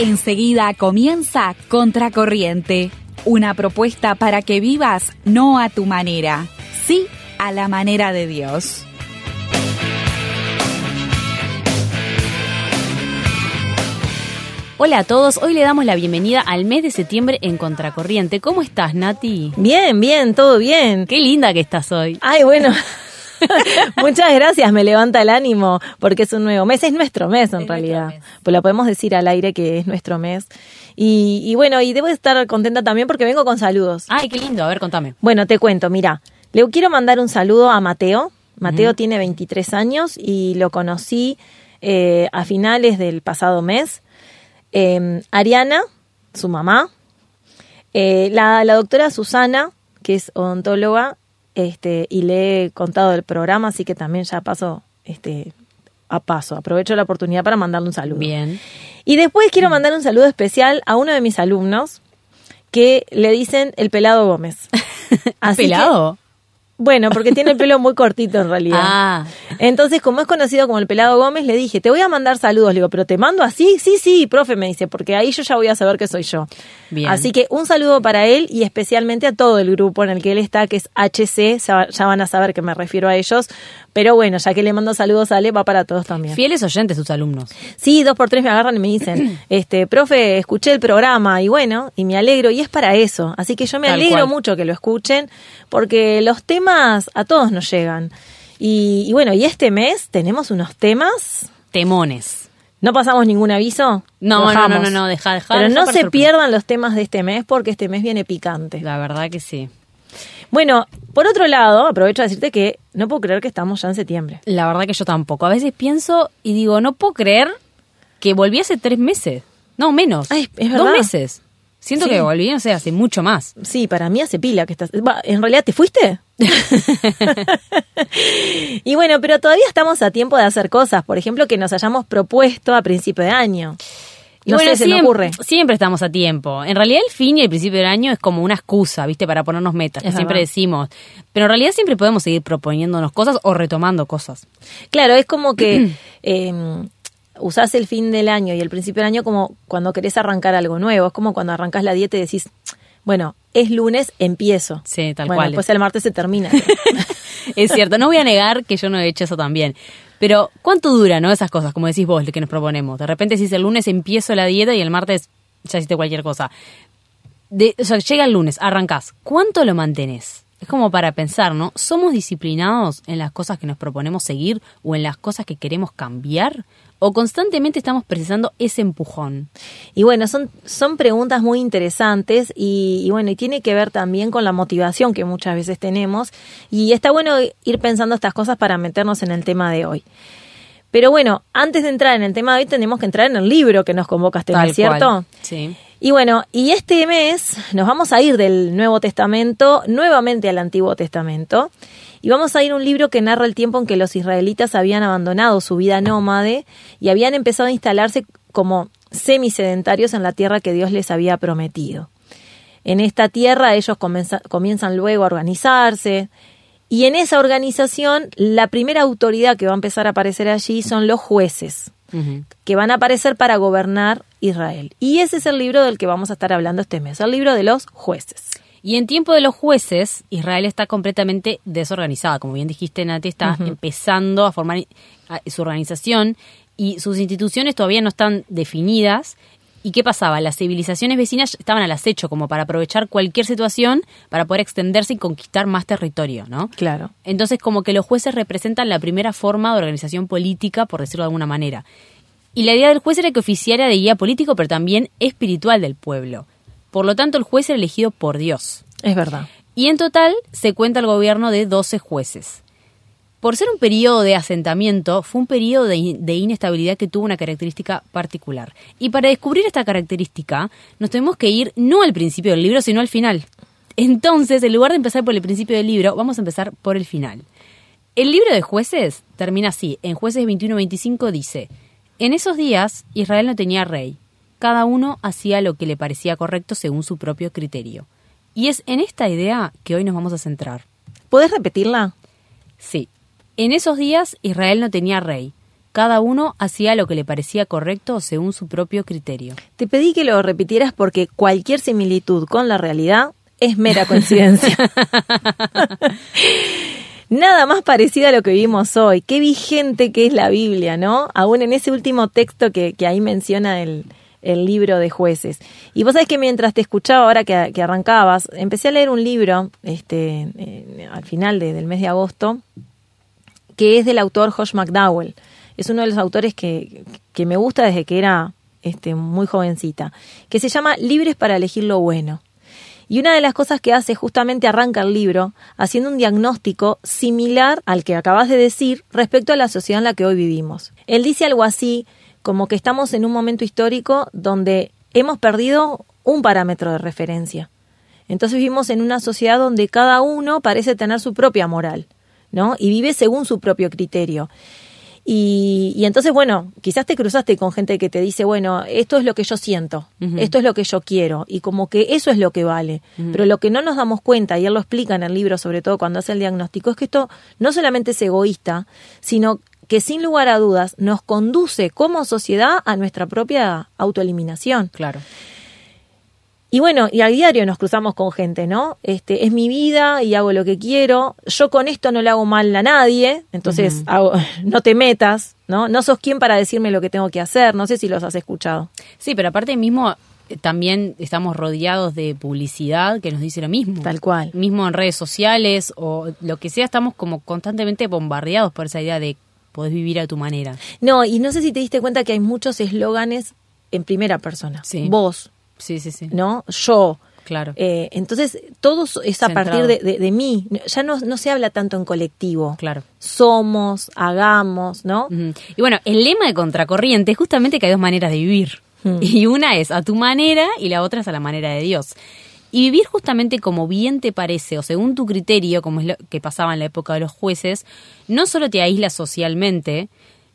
Enseguida comienza Contracorriente, una propuesta para que vivas no a tu manera, sí a la manera de Dios. Hola a todos, hoy le damos la bienvenida al mes de septiembre en Contracorriente. ¿Cómo estás, Nati? Bien, bien, todo bien. Qué linda que estás hoy. Ay, bueno. Muchas gracias, me levanta el ánimo porque es un nuevo mes, es nuestro mes en realidad. Pues lo podemos decir al aire que es nuestro mes. Y, y, bueno, y debo estar contenta también porque vengo con saludos. Ay, qué lindo, a ver, contame. Bueno, te cuento, mira, le quiero mandar un saludo a Mateo. Mateo tiene 23 años y lo conocí eh, a finales del pasado mes. Eh, Ariana, su mamá, eh, la, la doctora Susana, que es odontóloga, este, y le he contado del programa, así que también ya paso este, a paso. Aprovecho la oportunidad para mandarle un saludo. Bien. Y después quiero mandar un saludo especial a uno de mis alumnos que le dicen el pelado Gómez. Así ¿Pelado? Bueno, porque tiene el pelo muy cortito en realidad. Ah. Entonces, como es conocido como el pelado Gómez, le dije, te voy a mandar saludos. Le digo, pero te mando así, sí, sí, profe, me dice, porque ahí yo ya voy a saber que soy yo. Bien. Así que un saludo para él y especialmente a todo el grupo en el que él está, que es HC, ya van a saber que me refiero a ellos. Pero bueno, ya que le mando saludos a Ale, va para todos también. Fieles oyentes sus alumnos. Sí, dos por tres me agarran y me dicen, este, profe, escuché el programa y bueno, y me alegro y es para eso. Así que yo me Tal alegro cual. mucho que lo escuchen porque los temas a todos nos llegan. Y, y bueno, y este mes tenemos unos temas. Temones. ¿No pasamos ningún aviso? No, no, no, no, no, deja, deja. Pero no se pierdan los temas de este mes porque este mes viene picante. La verdad que sí. Bueno, por otro lado, aprovecho a decirte que no puedo creer que estamos ya en septiembre. La verdad que yo tampoco. A veces pienso y digo, no puedo creer que volví hace tres meses. No, menos. Ay, es Dos verdad. meses. Siento Sí. que volví, no sé, hace mucho más. Sí, para mí hace pila que estás. ¿En realidad te fuiste? y bueno, pero todavía estamos a tiempo de hacer cosas. Por ejemplo, que nos hayamos propuesto a principio de año. No bueno, sé, se me siem- ocurre. Siempre estamos a tiempo. En realidad el fin y el principio del año es como una excusa, ¿viste? Para ponernos metas, que siempre decimos. Pero en realidad siempre podemos seguir proponiéndonos cosas o retomando cosas. Claro, es como que eh, usás el fin del año y el principio del año como cuando querés arrancar algo nuevo. Es como cuando arrancas la dieta y decís, bueno, es lunes, empiezo. Sí, tal bueno, cual. Después el martes se termina. Es cierto, no voy a negar que yo no he hecho eso también. Pero, ¿cuánto dura, no? Esas cosas, como decís vos, que nos proponemos. De repente, si el lunes empiezo la dieta y el martes ya hiciste cualquier cosa. De, o sea, llega el lunes, arrancás. ¿Cuánto lo mantenés? Es como para pensar, ¿no? ¿Somos disciplinados en las cosas que nos proponemos seguir o en las cosas que queremos cambiar? ¿O constantemente estamos precisando ese empujón? Y bueno, son, son preguntas muy interesantes y, y bueno, y tiene que ver también con la motivación que muchas veces tenemos. Y está bueno ir pensando estas cosas para meternos en el tema de hoy. Pero bueno, antes de entrar en el tema de hoy tenemos que entrar en el libro que nos convoca este Tal mes, ¿cierto? cual. Sí. Y bueno, y este mes nos vamos a ir del Nuevo Testamento nuevamente al Antiguo Testamento. Y vamos a ir a un libro que narra el tiempo en que los israelitas habían abandonado su vida nómade y habían empezado a instalarse como semisedentarios en la tierra que Dios les había prometido. En esta tierra ellos comienzan luego a organizarse y en esa organización la primera autoridad que va a empezar a aparecer allí son los jueces Que van a aparecer para gobernar Israel. Y ese es el libro del que vamos a estar hablando este mes, el libro de los jueces. Y en tiempo de los jueces, Israel está completamente desorganizada. Como bien dijiste, Nati, está empezando a formar su organización y sus instituciones todavía no están definidas. ¿Y qué pasaba? Las civilizaciones vecinas estaban al acecho como para aprovechar cualquier situación para poder extenderse y conquistar más territorio, ¿no? Claro. Entonces, como que los jueces representan la primera forma de organización política, por decirlo de alguna manera. Y la idea del juez era que oficiara de guía político, pero también espiritual del pueblo. Por lo tanto, el juez era elegido por Dios. Es verdad. Y en total se cuenta el gobierno de 12 jueces. Por ser un periodo de asentamiento, fue un periodo de, in- de inestabilidad que tuvo una característica particular. Y para descubrir esta característica, nos tenemos que ir no al principio del libro, sino al final. Entonces, en lugar de empezar por el principio del libro, vamos a empezar por el final. El libro de jueces termina así. En jueces 21-25 dice, en esos días Israel no tenía rey. Cada uno hacía lo que le parecía correcto según su propio criterio. Y es en esta idea que hoy nos vamos a centrar. ¿Puedes repetirla? Sí. En esos días Israel no tenía rey. Cada uno hacía lo que le parecía correcto según su propio criterio. Te pedí que lo repitieras porque cualquier similitud con la realidad es mera coincidencia. Nada más parecido a lo que vivimos hoy. Qué vigente que es la Biblia, ¿no? Aún en ese último texto que, que ahí menciona el, el, libro de jueces. Y vos sabés que mientras te escuchaba ahora que, que arrancabas, empecé a leer un libro este, eh, al final de, del mes de agosto, que es del autor Josh McDowell. Es uno de los autores que, que me gusta desde que era este, muy jovencita, que se llama Libres para elegir lo bueno. Y una de las cosas que hace justamente arranca el libro haciendo un diagnóstico similar al que acabas de decir respecto a la sociedad en la que hoy vivimos. Él dice algo así como que estamos en un momento histórico donde hemos perdido un parámetro de referencia. Entonces vivimos en una sociedad donde cada uno parece tener su propia moral, ¿no? Y vive según su propio criterio. Y, y, entonces, bueno, quizás te cruzaste con gente que te dice, bueno, esto es lo que yo siento, uh -huh. esto es lo que yo quiero, y como que eso es lo que vale. Uh -huh. Pero lo que no nos damos cuenta, y él lo explica en el libro, sobre todo cuando hace el diagnóstico, es que esto no solamente es egoísta, sino que sin lugar a dudas nos conduce como sociedad a nuestra propia autoeliminación. Claro. Y bueno, y a diario nos cruzamos con gente, ¿no? Este, es mi vida y hago lo que quiero. Yo con esto no le hago mal a nadie, entonces uh -huh. hago, no te metas, ¿no? No sos quien para decirme lo que tengo que hacer. No sé si los has escuchado. Sí, pero aparte mismo eh, también estamos rodeados de publicidad que nos dice lo mismo. Tal cual. Mismo en redes sociales o lo que sea, estamos como constantemente bombardeados por esa idea de podés vivir a tu manera. No, y no sé si te diste cuenta que hay muchos eslóganes en primera persona. Sí. Vos, Sí, sí, sí. ¿no? Yo. Claro. Eh, entonces, todo es a Centrado. partir de, de, de, mí. Ya no, no se habla tanto en colectivo. Claro. Somos, hagamos, ¿no? Uh -huh. Y bueno, el lema de Contracorriente es justamente que hay dos maneras de vivir. Uh -huh. Y una es a tu manera y la otra es a la manera de Dios. Y vivir justamente como bien te parece o según tu criterio, como es lo que pasaba en la época de los jueces, no solo te aísla socialmente,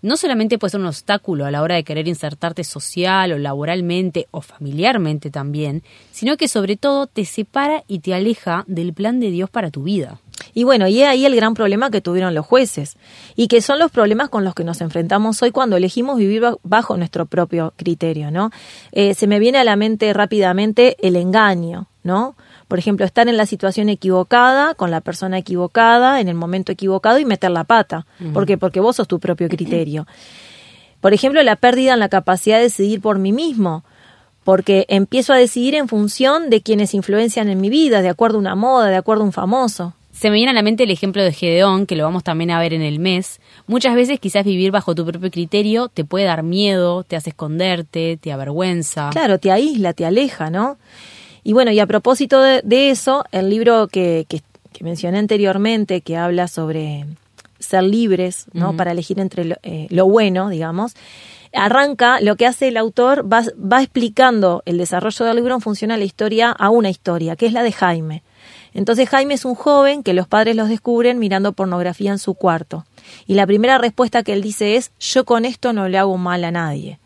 no solamente puede ser un obstáculo a la hora de querer insertarte social o laboralmente o familiarmente también, sino que sobre todo te separa y te aleja del plan de Dios para tu vida. Y bueno, y ahí el gran problema que tuvieron los jueces, y que son los problemas con los que nos enfrentamos hoy cuando elegimos vivir bajo nuestro propio criterio, ¿no? Eh, se me viene a la mente rápidamente el engaño, ¿no? Por ejemplo, estar en la situación equivocada, con la persona equivocada, en el momento equivocado y meter la pata. Uh -huh. ¿Por qué? Porque vos sos tu propio criterio. Por ejemplo, la pérdida en la capacidad de decidir por mí mismo, porque empiezo a decidir en función de quienes influencian en mi vida, de acuerdo a una moda, de acuerdo a un famoso. Se me viene a la mente el ejemplo de Gedeón, que lo vamos también a ver en el mes. Muchas veces quizás vivir bajo tu propio criterio te puede dar miedo, te hace esconderte, te avergüenza. Claro, te aísla, te aleja, ¿no? Y bueno, y a propósito de, de eso, el libro que, que, que, mencioné anteriormente, que habla sobre ser libres, ¿no? Uh -huh. Para elegir entre lo, eh, lo, bueno, digamos, arranca, lo que hace el autor va, va explicando el desarrollo del libro en función a la historia, a una historia, que es la de Jaime. Entonces Jaime es un joven que los padres los descubren mirando pornografía en su cuarto. Y la primera respuesta que él dice es, yo con esto no le hago mal a nadie.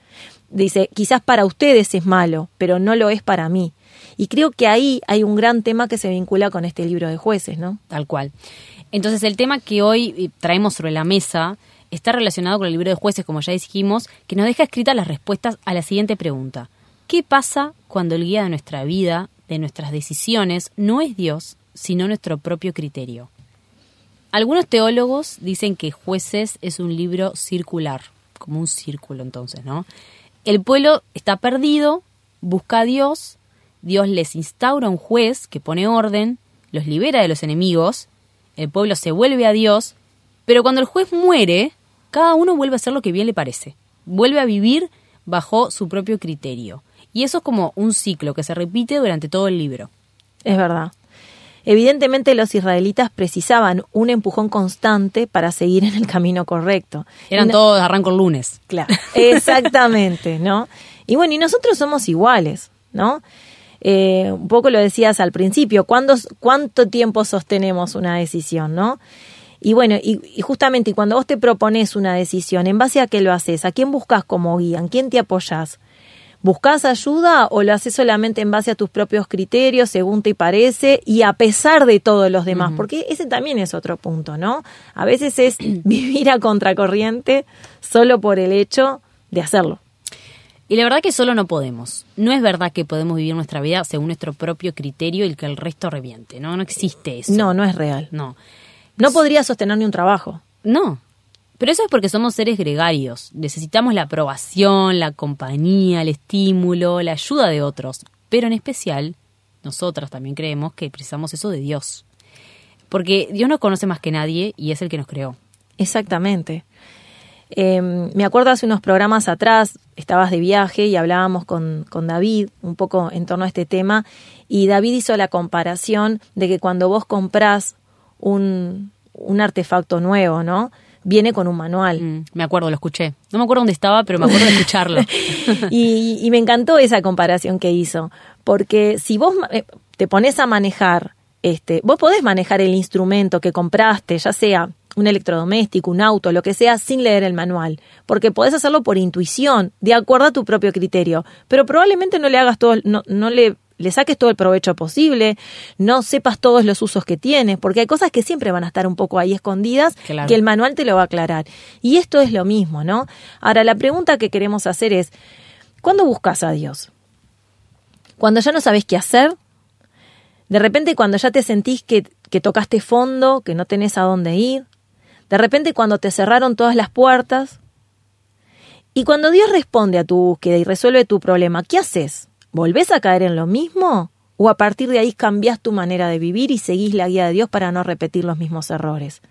Dice, quizás para ustedes es malo, pero no lo es para mí. Y creo que ahí hay un gran tema que se vincula con este libro de jueces, ¿no? Tal cual. Entonces el tema que hoy eh, traemos sobre la mesa está relacionado con el libro de jueces, como ya dijimos, que nos deja escritas las respuestas a la siguiente pregunta. ¿Qué pasa cuando el guía de nuestra vida, de nuestras decisiones, no es Dios, sino nuestro propio criterio? Algunos teólogos dicen que Jueces es un libro circular, como un círculo entonces, ¿no? El pueblo está perdido, busca a Dios, Dios les instaura un juez que pone orden, los libera de los enemigos, el pueblo se vuelve a Dios, pero cuando el juez muere, cada uno vuelve a hacer lo que bien le parece, vuelve a vivir bajo su propio criterio. Y eso es como un ciclo que se repite durante todo el libro. Es verdad. Evidentemente los israelitas precisaban un empujón constante para seguir en el camino correcto. Eran no, todos arranco el lunes. Claro, exactamente, ¿no? Y bueno, y nosotros somos iguales, ¿no? Eh, un poco lo decías al principio, ¿cuándo, ¿cuánto tiempo sostenemos una decisión, no? Y bueno, y, y, justamente cuando vos te propones una decisión, ¿en base a qué lo haces? ¿A quién buscas como guía? ¿En quién te apoyas? ¿Buscas ayuda o lo haces solamente en base a tus propios criterios, según te parece, y a pesar de todos los demás? Porque ese también es otro punto, ¿no? A veces es vivir a contracorriente solo por el hecho de hacerlo. Y la verdad que solo no podemos. No es verdad que podemos vivir nuestra vida según nuestro propio criterio y que el resto reviente, ¿no? No existe eso. No, no es real. No. No podría sostener ni un trabajo. No. Pero eso es porque somos seres gregarios. Necesitamos la aprobación, la compañía, el estímulo, la ayuda de otros. Pero en especial, nosotras también creemos que precisamos eso de Dios. Porque Dios nos conoce más que nadie y es el que nos creó. Exactamente. Eh, me acuerdo hace unos programas atrás, estabas de viaje y hablábamos con, con, David un poco en torno a este tema y David hizo la comparación de que cuando vos comprás un, un artefacto nuevo, ¿no? Viene con un manual. Mm, me acuerdo, lo escuché. No me acuerdo dónde estaba, pero me acuerdo de escucharlo. y, y me encantó esa comparación que hizo, porque si vos eh, te pones a manejar, este, vos podés manejar el instrumento que compraste, ya sea un electrodoméstico, un auto, lo que sea, sin leer el manual, porque podés hacerlo por intuición, de acuerdo a tu propio criterio, pero probablemente no le hagas todo, no, no le, le saques todo el provecho posible, no sepas todos los usos que tienes, porque hay cosas que siempre van a estar un poco ahí escondidas, claro. que el manual te lo va a aclarar. Y esto es lo mismo, ¿no? Ahora, la pregunta que queremos hacer es, ¿cuándo buscas a Dios? Cuando ya no sabes qué hacer, de repente cuando ya te sentís que, que tocaste fondo, que no tenés a dónde ir, de repente cuando te cerraron todas las puertas. Y cuando Dios responde a tu búsqueda y resuelve tu problema, ¿qué haces? ¿Volvés a caer en lo mismo? ¿O a partir de ahí cambias tu manera de vivir y seguís la guía de Dios para no repetir los mismos errores?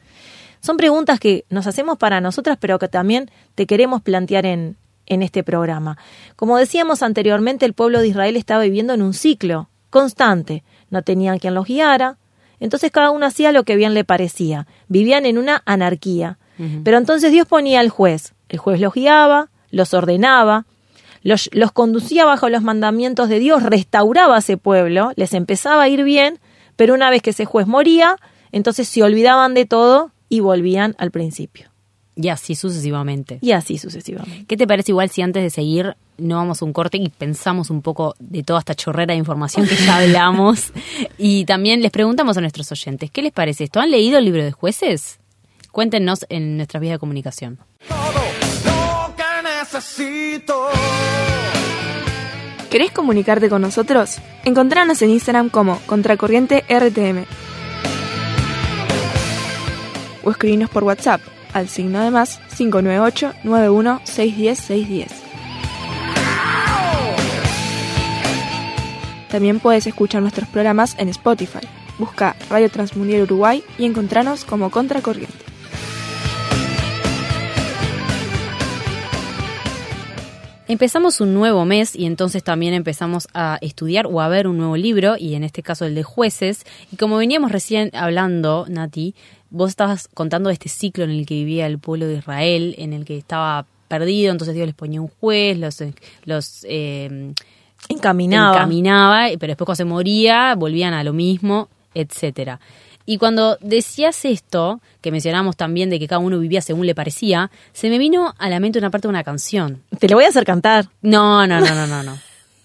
Son preguntas que nos hacemos para nosotras, pero que también te queremos plantear en, en este programa. Como decíamos anteriormente, el pueblo de Israel estaba viviendo en un ciclo constante. No tenían quien los guiara, entonces cada uno hacía lo que bien le parecía. Vivían en una anarquía. Uh -huh. Pero entonces Dios ponía al juez. El juez los guiaba, los ordenaba, los, los, conducía bajo los mandamientos de Dios, restauraba a ese pueblo, les empezaba a ir bien, pero una vez que ese juez moría, entonces se olvidaban de todo y volvían al principio. Y así sucesivamente. Y así sucesivamente. ¿Qué te parece igual si antes de seguir no vamos a un corte y pensamos un poco de toda esta chorrera de información que ya hablamos? y también les preguntamos a nuestros oyentes, ¿qué les parece esto? ¿Han leído el libro de jueces? Cuéntenos en nuestras vías de comunicación. Todo lo que necesito. ¿Querés comunicarte con nosotros? Encontranos en Instagram como Contracorriente RTM. O escribinos por WhatsApp al signo de más 598 91 610 610. También puedes escuchar nuestros programas en Spotify. Busca Radio Transmundial Uruguay y encontranos como Contracorriente. Empezamos un nuevo mes y entonces también empezamos a estudiar o a ver un nuevo libro, y en este caso el de jueces. Y como veníamos recién hablando, Nati, vos estabas contando de este ciclo en el que vivía el pueblo de Israel, en el que estaba perdido, entonces Dios les ponía un juez, los, los eh, encaminaba. encaminaba, pero después cuando se moría volvían a lo mismo, etcétera. Y cuando decías esto, que mencionamos también de que cada uno vivía según le parecía, se me vino a la mente una parte de una canción. Te lo voy a hacer cantar. No, no, no, no, no, no.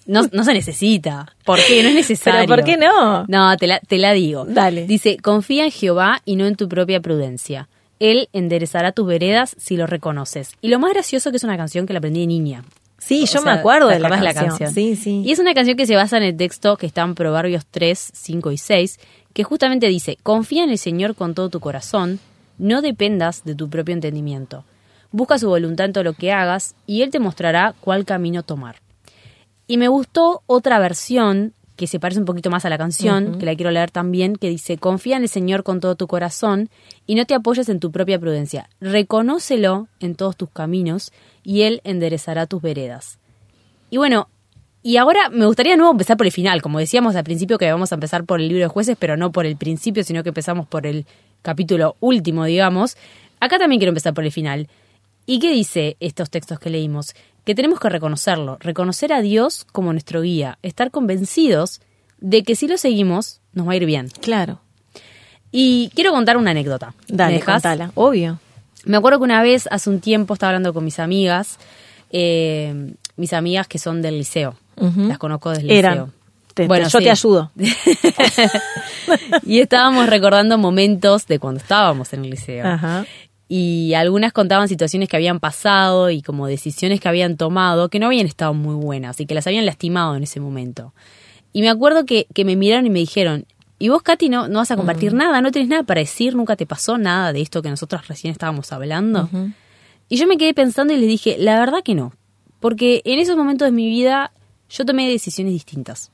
No, no se necesita. ¿Por qué? No es necesario. ¿Pero por qué no? No, te la, te la digo. Dale. Dice, confía en Jehová y no en tu propia prudencia. Él enderezará tus veredas si lo reconoces. Y lo más gracioso que es una canción que la aprendí de niña. Sí, O yo sea, me acuerdo ¿te de la canción. la canción? Sí, sí. Y es una canción que se basa en el texto que está en Proverbios 3, 5 y 6, que justamente dice, confía en el Señor con todo tu corazón, no dependas de tu propio entendimiento. Busca su voluntad en todo lo que hagas y Él te mostrará cuál camino tomar. Y me gustó otra versión que se parece un poquito más a la canción, que la quiero leer también, que dice, confía en el Señor con todo tu corazón y no te apoyes en tu propia prudencia. Reconócelo en todos tus caminos y Él enderezará tus veredas. Y bueno, y ahora me gustaría de nuevo empezar por el final. Como decíamos al principio que vamos a empezar por el libro de jueces, pero no por el principio, sino que empezamos por el capítulo último, digamos. Acá también quiero empezar por el final. ¿Y qué dice estos textos que leímos? Que tenemos que reconocerlo, reconocer a Dios como nuestro guía, estar convencidos de que si lo seguimos nos va a ir bien. Claro. Y quiero contar una anécdota. ¿Me Dale, contala. Obvio. Me acuerdo que una vez, hace un tiempo, estaba hablando con mis amigas. eh, mis amigas que son del liceo. Las conozco del Eran. liceo. Te- te- Bueno, yo sí. te ayudo. y estábamos recordando momentos de cuando estábamos en el liceo. Ajá. Y algunas contaban situaciones que habían pasado y como decisiones que habían tomado que no habían estado muy buenas y que las habían lastimado en ese momento. Y me acuerdo que, que me miraron y me dijeron, ¿y vos, Katy, no, no vas a compartir nada? ¿No tenés nada para decir? ¿Nunca te pasó nada de esto que nosotros recién estábamos hablando? Y yo me quedé pensando y les dije, la verdad que no. Porque en esos momentos de mi vida yo tomé decisiones distintas.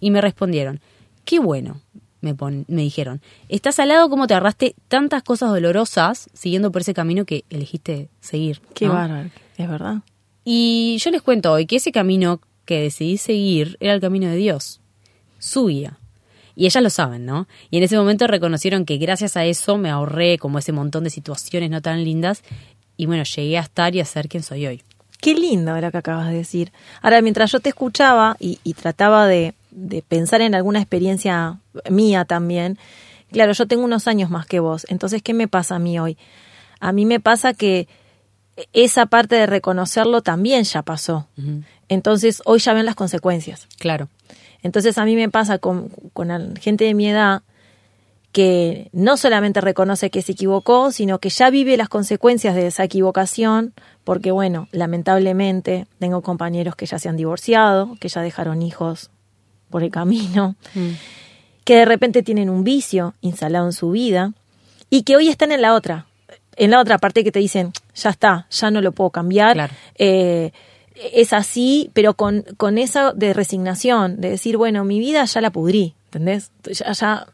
Y me respondieron, qué bueno, me, pon- me dijeron. Estás al lado como te agarraste tantas cosas dolorosas siguiendo por ese camino que elegiste seguir. Qué ¿no? bárbaro, es verdad. Y yo les cuento hoy que ese camino que decidí seguir era el camino de Dios, su guía. Y ellas lo saben, ¿no? Y en ese momento reconocieron que gracias a eso me ahorré como ese montón de situaciones no tan lindas y bueno, llegué a estar y a ser quien soy hoy. Qué lindo era que acabas de decir. Ahora, mientras yo te escuchaba y, y trataba de, de pensar en alguna experiencia mía también, claro, yo tengo unos años más que vos, entonces, ¿qué me pasa a mí hoy? A mí me pasa que esa parte de reconocerlo también ya pasó. Entonces, hoy ya ven las consecuencias. Claro. Entonces a mí me pasa con, con gente de mi edad que no solamente reconoce que se equivocó, sino que ya vive las consecuencias de esa equivocación, porque bueno, lamentablemente tengo compañeros que ya se han divorciado, que ya dejaron hijos por el camino, que de repente tienen un vicio instalado en su vida y que hoy están en la otra, en la otra parte que te dicen, ya está, ya no lo puedo cambiar, Claro. eh, es así, pero con, con esa de resignación, de decir, bueno, mi vida ya la pudrí, ¿entendés? Ya, ya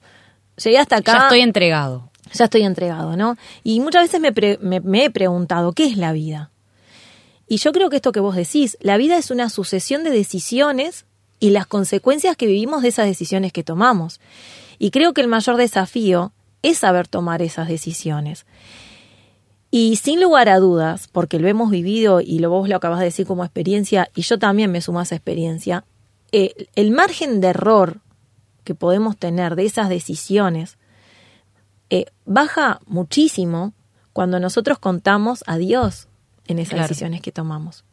llegué hasta acá, Ya estoy entregado. ya estoy entregado, ¿no? Y muchas veces me, pre- me- me he preguntado, ¿qué es la vida? Y yo creo que esto que vos decís, la vida es una sucesión de decisiones y las consecuencias que vivimos de esas decisiones que tomamos. Y creo que el mayor desafío es saber tomar esas decisiones. Y sin lugar a dudas, porque lo hemos vivido y lo vos lo acabas de decir como experiencia, y yo también me sumo a esa experiencia, eh, el margen de error que podemos tener de esas decisiones eh, baja muchísimo cuando nosotros contamos a Dios en esas Claro. decisiones que tomamos.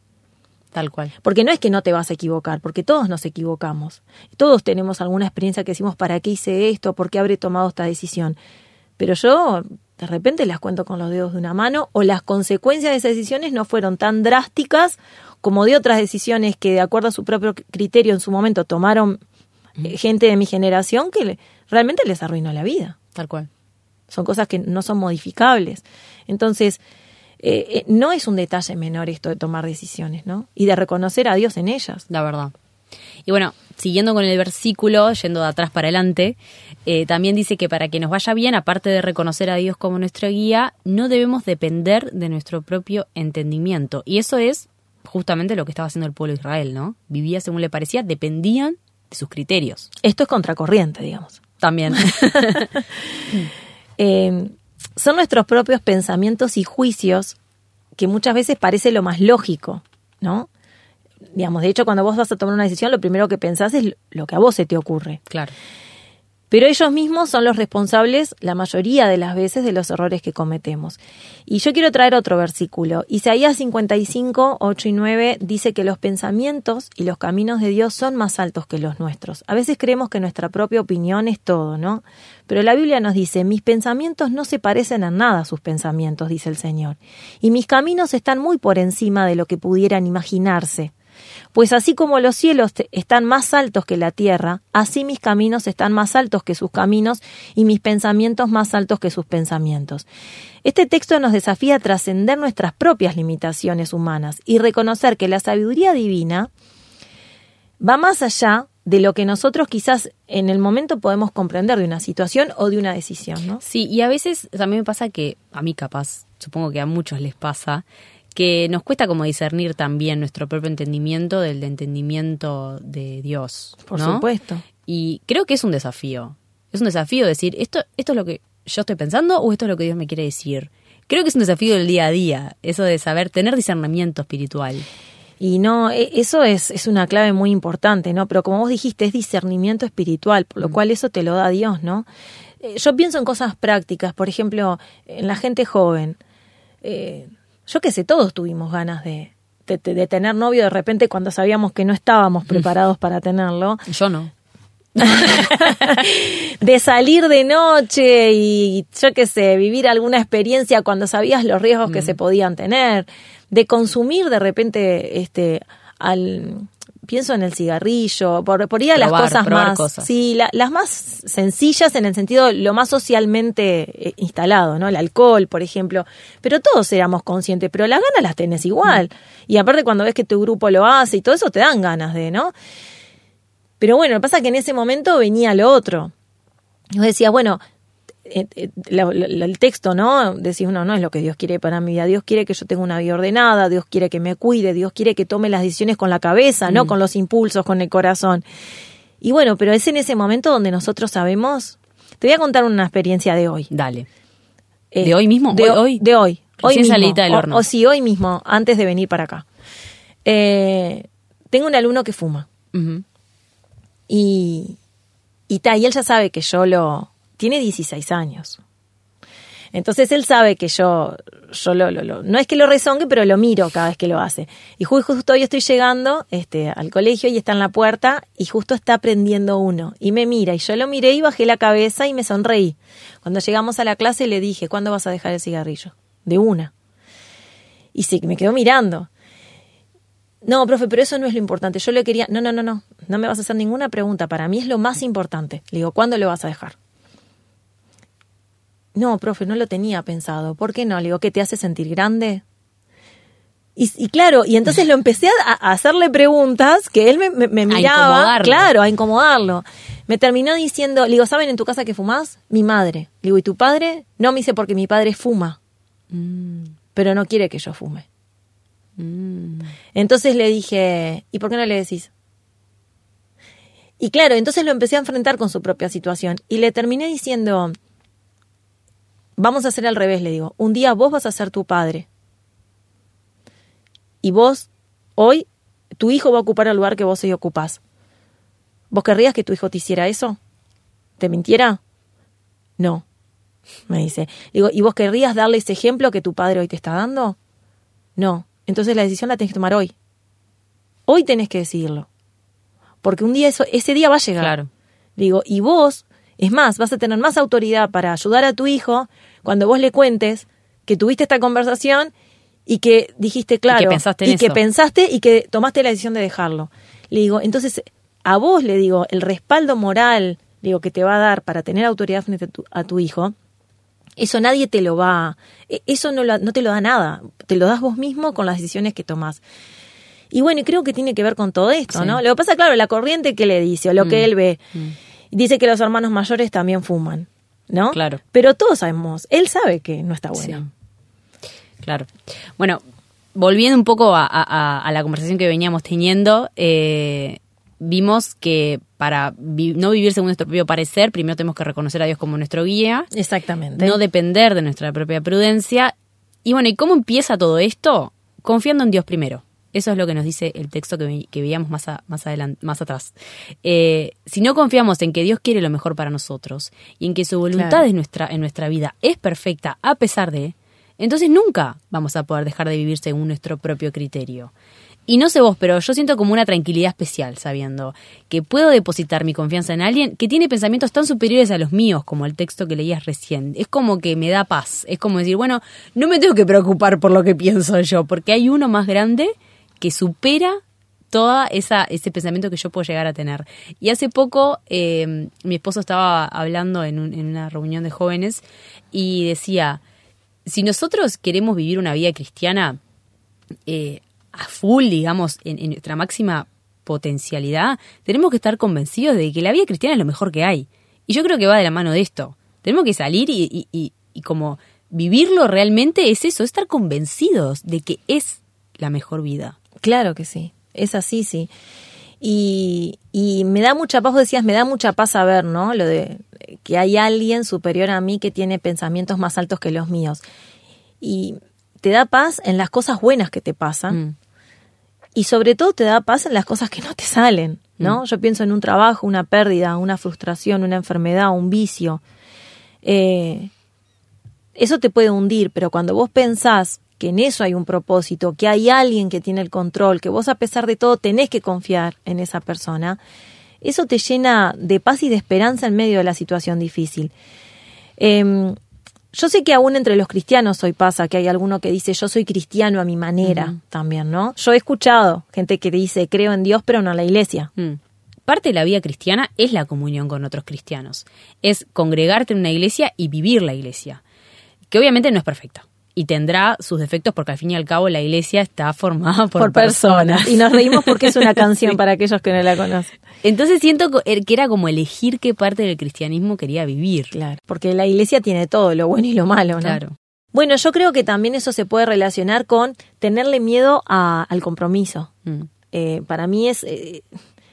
Tal cual. Porque no es que no te vas a equivocar, porque todos nos equivocamos. Todos tenemos alguna experiencia que decimos, ¿para qué hice esto? ¿Por qué habré tomado esta decisión? Pero yo de repente las cuento con los dedos de una mano o las consecuencias de esas decisiones no fueron tan drásticas como de otras decisiones que de acuerdo a su propio criterio en su momento tomaron gente de mi generación que le- realmente les arruinó la vida Tal cual. son cosas que no son modificables. Entonces, eh, eh, no es un detalle menor esto de tomar decisiones, ¿no? Y de reconocer a Dios en ellas. La verdad. Y bueno, siguiendo con el versículo, yendo de atrás para adelante, eh, también dice que para que nos vaya bien, aparte de reconocer a Dios como nuestro guía, no debemos depender de nuestro propio entendimiento. Y eso es justamente lo que estaba haciendo el pueblo de Israel, ¿no? Vivía según le parecía, dependían de sus criterios. Esto es contracorriente, digamos. También. Eh, son nuestros propios pensamientos y juicios que muchas veces parece lo más lógico, ¿no? Digamos, de hecho, cuando vos vas a tomar una decisión, lo primero que pensás es lo que a vos se te ocurre. claro. Pero ellos mismos son los responsables la mayoría de las veces de los errores que cometemos. Y yo quiero traer otro versículo. Isaías 55, 8 y 9 dice que los pensamientos y los caminos de Dios son más altos que los nuestros. A veces creemos que nuestra propia opinión es todo, ¿no? Pero la Biblia nos dice, mis pensamientos no se parecen a nada a sus pensamientos, dice el Señor. Y mis caminos están muy por encima de lo que pudieran imaginarse. Pues así como los cielos están más altos que la tierra, así mis caminos están más altos que sus caminos y mis pensamientos más altos que sus pensamientos. Este texto nos desafía a trascender nuestras propias limitaciones humanas y reconocer que la sabiduría divina va más allá de lo que nosotros quizás en el momento podemos comprender de una situación o de una decisión, ¿no? Sí, y a veces también me pasa que, a mí capaz, supongo que a muchos les pasa, que nos cuesta como discernir también nuestro propio entendimiento del de entendimiento de Dios. Por supuesto. Y creo que es un desafío. Es un desafío decir, ¿esto, ¿esto es lo que yo estoy pensando o esto es lo que Dios me quiere decir? Creo que es un desafío del día a día, eso de saber tener discernimiento espiritual. Y no, e- eso es, es una clave muy importante, ¿no? Pero como vos dijiste, es discernimiento espiritual, por lo cual eso te lo da Dios, ¿no? Eh, Yo pienso en cosas prácticas, por ejemplo, en la gente joven. Eh, yo qué sé, todos tuvimos ganas de de, de- de tener novio de repente cuando sabíamos que no estábamos preparados para tenerlo, Yo no. de salir de noche y yo qué sé, vivir alguna experiencia cuando sabías los riesgos que se podían tener, de consumir de repente este al pienso en el cigarrillo, por, por ir a las cosas más, cosas. sí, la- las más sencillas en el sentido lo más socialmente eh, instalado, ¿no? El alcohol, por ejemplo, pero todos éramos conscientes, pero las ganas las tenés igual. Y aparte cuando ves que tu grupo lo hace y todo eso te dan ganas de, ¿no? Pero bueno, lo que pasa es que en ese momento venía lo otro. Yo decía, bueno, la- la- el texto, ¿no? Decís, no, no es lo que Dios quiere para mi vida. Dios quiere que yo tenga una vida ordenada, Dios quiere que me cuide, Dios quiere que tome las decisiones con la cabeza, no con los impulsos, con el corazón. Y bueno, pero es en ese momento donde nosotros sabemos. Te voy a contar una experiencia de hoy. Dale. Eh, ¿De hoy mismo? De ¿Hoy-? De hoy. Hoy mismo. salidita del O- horno. O, sí, hoy mismo, antes de venir para acá. Eh, tengo un alumno que fuma. Y, y, ta, y él ya sabe que yo lo... Tiene 16 años. Entonces él sabe que yo, yo lo, lo- lo- no es que lo rezongue, pero lo miro cada vez que lo hace. Y ju- justo hoy estoy llegando este, al colegio y está en la puerta y justo está prendiendo uno. Y me mira y yo lo miré y bajé la cabeza y me sonreí. Cuando llegamos a la clase le dije, ¿cuándo vas a dejar el cigarrillo? De una. Y se me quedó mirando. No, profe, pero eso no es lo importante. Yo le quería. No, no, no, no. No me vas a hacer ninguna pregunta. Para mí es lo más importante. Le digo, ¿cuándo lo vas a dejar? No, profe, no lo tenía pensado. ¿Por qué no? Le digo, ¿qué te hace sentir grande? Y, y claro, y entonces lo empecé a, a hacerle preguntas que él me, me- me miraba. incomodarlo. Claro, a incomodarlo. Me terminó diciendo, le digo, ¿saben en tu casa que fumás? Mi madre. Le digo, ¿y tu padre? No me dice porque mi padre fuma, Mm, pero no quiere que yo fume. mm. Entonces le dije, ¿y por qué no le decís? Y claro, entonces lo empecé a enfrentar con su propia situación y le terminé diciendo, vamos a hacer al revés, le digo, un día vos vas a ser tu padre. Y vos, hoy, tu hijo va a ocupar el lugar que vos hoy ocupás. ¿Vos querrías que tu hijo te hiciera eso? ¿Te mintiera? No, me dice. Digo, ¿y vos querrías darle ese ejemplo que tu padre hoy te está dando? No. Entonces la decisión la tenés que tomar hoy. Hoy tenés que decidirlo. Porque un día eso, ese día va a llegar. Claro. Digo, y vos, es más, vas a tener más autoridad para ayudar a tu hijo cuando vos le cuentes que tuviste esta conversación y que dijiste claro. pensaste en y que pensaste y que tomaste la decisión de dejarlo. Le digo, entonces, a vos le digo, el respaldo moral, digo, que te va a dar para tener autoridad frente a tu, a tu hijo, eso nadie te lo va, e- eso no, lo- no te lo da nada, te lo das vos mismo con las decisiones que tomás. Y bueno, y creo que tiene que ver con todo esto, Sí. ¿no? Lo que pasa, claro, la corriente que le dice, o lo que él ve, dice que los hermanos mayores también fuman, ¿no? Claro. Pero todos sabemos, él sabe que no está bueno. Sí. Claro. Bueno, volviendo un poco a, a- a la conversación que veníamos teniendo, eh, vimos que para vi- no vivir según nuestro propio parecer, primero tenemos que reconocer a Dios como nuestro guía, Exactamente. no depender de nuestra propia prudencia. Y bueno, ¿y cómo empieza todo esto? Confiando en Dios primero. Eso es lo que nos dice el texto que, que veíamos más, a- más, adelante, más atrás. Eh, si no confiamos en que Dios quiere lo mejor para nosotros y en que su voluntad Claro. en, nuestra, en nuestra vida es perfecta a pesar de, entonces nunca vamos a poder dejar de vivir según nuestro propio criterio. Y no sé vos, pero yo siento como una tranquilidad especial sabiendo que puedo depositar mi confianza en alguien que tiene pensamientos tan superiores a los míos como el texto que leías recién. Es como que me da paz. Es como decir, bueno, no me tengo que preocupar por lo que pienso yo, porque hay uno más grande que supera esa ese pensamiento que yo puedo llegar a tener. Y hace poco eh, mi esposo estaba hablando en, un- en una reunión de jóvenes y decía, si nosotros queremos vivir una vida cristiana eh, a full, digamos, en, nuestra máxima potencialidad, tenemos que estar convencidos de que la vida cristiana es lo mejor que hay. Y yo creo que va de la mano de esto. Tenemos que salir y- y- y como vivirlo realmente es eso, estar convencidos de que es la mejor vida. Claro que sí, es así, sí. Y, y me da mucha paz, vos decías, me da mucha paz saber, ¿no? Lo de que hay alguien superior a mí que tiene pensamientos más altos que los míos. Y te da paz en las cosas buenas que te pasan. Mm. Y sobre todo te da paz en las cosas que no te salen, ¿no? Yo pienso en un trabajo, una pérdida, una frustración, una enfermedad, un vicio. Eh, eso te puede hundir, pero cuando vos pensás que en eso hay un propósito, que hay alguien que tiene el control, que vos a pesar de todo tenés que confiar en esa persona, eso te llena de paz y de esperanza en medio de la situación difícil. Em, yo sé que aún entre los cristianos hoy pasa que hay alguno que dice yo soy cristiano a mi manera también, ¿no? Yo he escuchado gente que dice creo en Dios pero no en la iglesia. Mm. Parte de la vida cristiana es la comunión con otros cristianos. Es congregarte en una iglesia y vivir la iglesia. Que obviamente no es perfecta. Y tendrá sus defectos porque al fin y al cabo la iglesia está formada por, personas. Y nos reímos porque es una canción para aquellos que no la conocen. Entonces siento er- que era como elegir qué parte del cristianismo quería vivir. Claro, porque la iglesia tiene todo, lo bueno y lo malo, ¿no? Claro. Bueno, yo creo que también eso se puede relacionar con tenerle miedo a- al compromiso. Mm. Eh, para mí es, eh,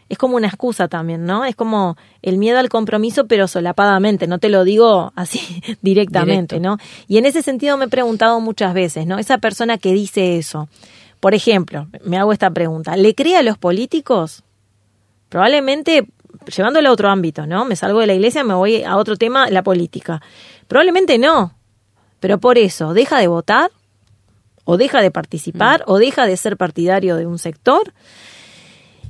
es como una excusa también, ¿no? Es como el miedo al compromiso, pero solapadamente, no te lo digo así directamente, Directo. ¿no? Y en ese sentido me he preguntado muchas veces, ¿no? Esa persona que dice eso, por ejemplo, me hago esta pregunta, ¿le cree a los políticos? Probablemente, llevándolo a otro ámbito, ¿no? Me salgo de la iglesia, me voy a otro tema, la política. Probablemente no, pero por eso, ¿deja de votar? ¿O deja de participar? ¿O deja de ser partidario de un sector?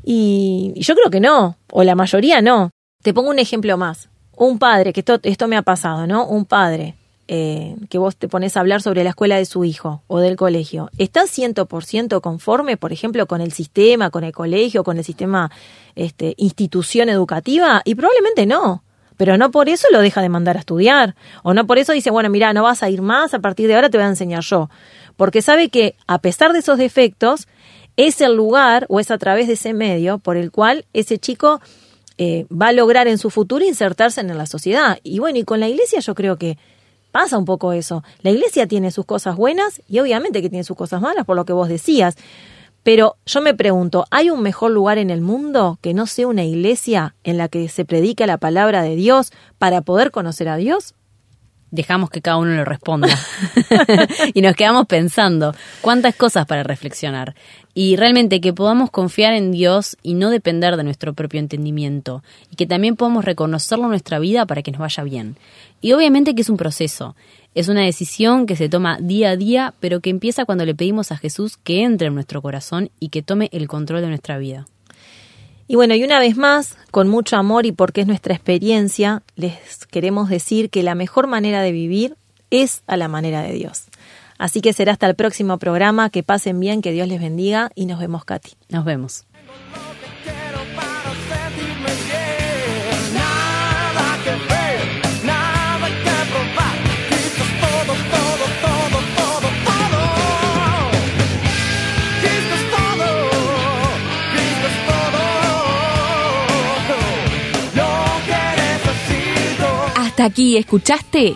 Y, yo creo que no, o la mayoría no. Te pongo un ejemplo más. Un padre, que esto, esto me ha pasado, ¿no? Un padre eh, que vos te pones a hablar sobre la escuela de su hijo o del colegio. ¿Estás 100% conforme, por ejemplo, con el sistema, con el colegio, con el sistema este, institución educativa? Y probablemente no. Pero no por eso lo deja de mandar a estudiar. O no por eso dice, bueno, mira, no vas a ir más, a partir de ahora te voy a enseñar yo. Porque sabe que, a pesar de esos defectos, es el lugar o es a través de ese medio por el cual ese chico eh, va a lograr en su futuro insertarse en la sociedad. Y bueno, y con la iglesia yo creo que pasa un poco eso. La iglesia tiene sus cosas buenas y obviamente que tiene sus cosas malas, por lo que vos decías. Pero yo me pregunto, ¿hay un mejor lugar en el mundo que no sea una iglesia en la que se predica la palabra de Dios para poder conocer a Dios? Dejamos que cada uno lo responda. y nos quedamos pensando cuántas cosas para reflexionar. Y realmente que podamos confiar en Dios y no depender de nuestro propio entendimiento. Y que también podamos reconocerlo en nuestra vida para que nos vaya bien. Y obviamente que es un proceso. Es una decisión que se toma día a día, pero que empieza cuando le pedimos a Jesús que entre en nuestro corazón y que tome el control de nuestra vida. Y bueno, y una vez más, con mucho amor y porque es nuestra experiencia, les queremos decir que la mejor manera de vivir es a la manera de Dios. Así que será hasta el próximo programa, que pasen bien, que Dios les bendiga y nos vemos, Katy. Nos vemos. Hasta aquí escuchaste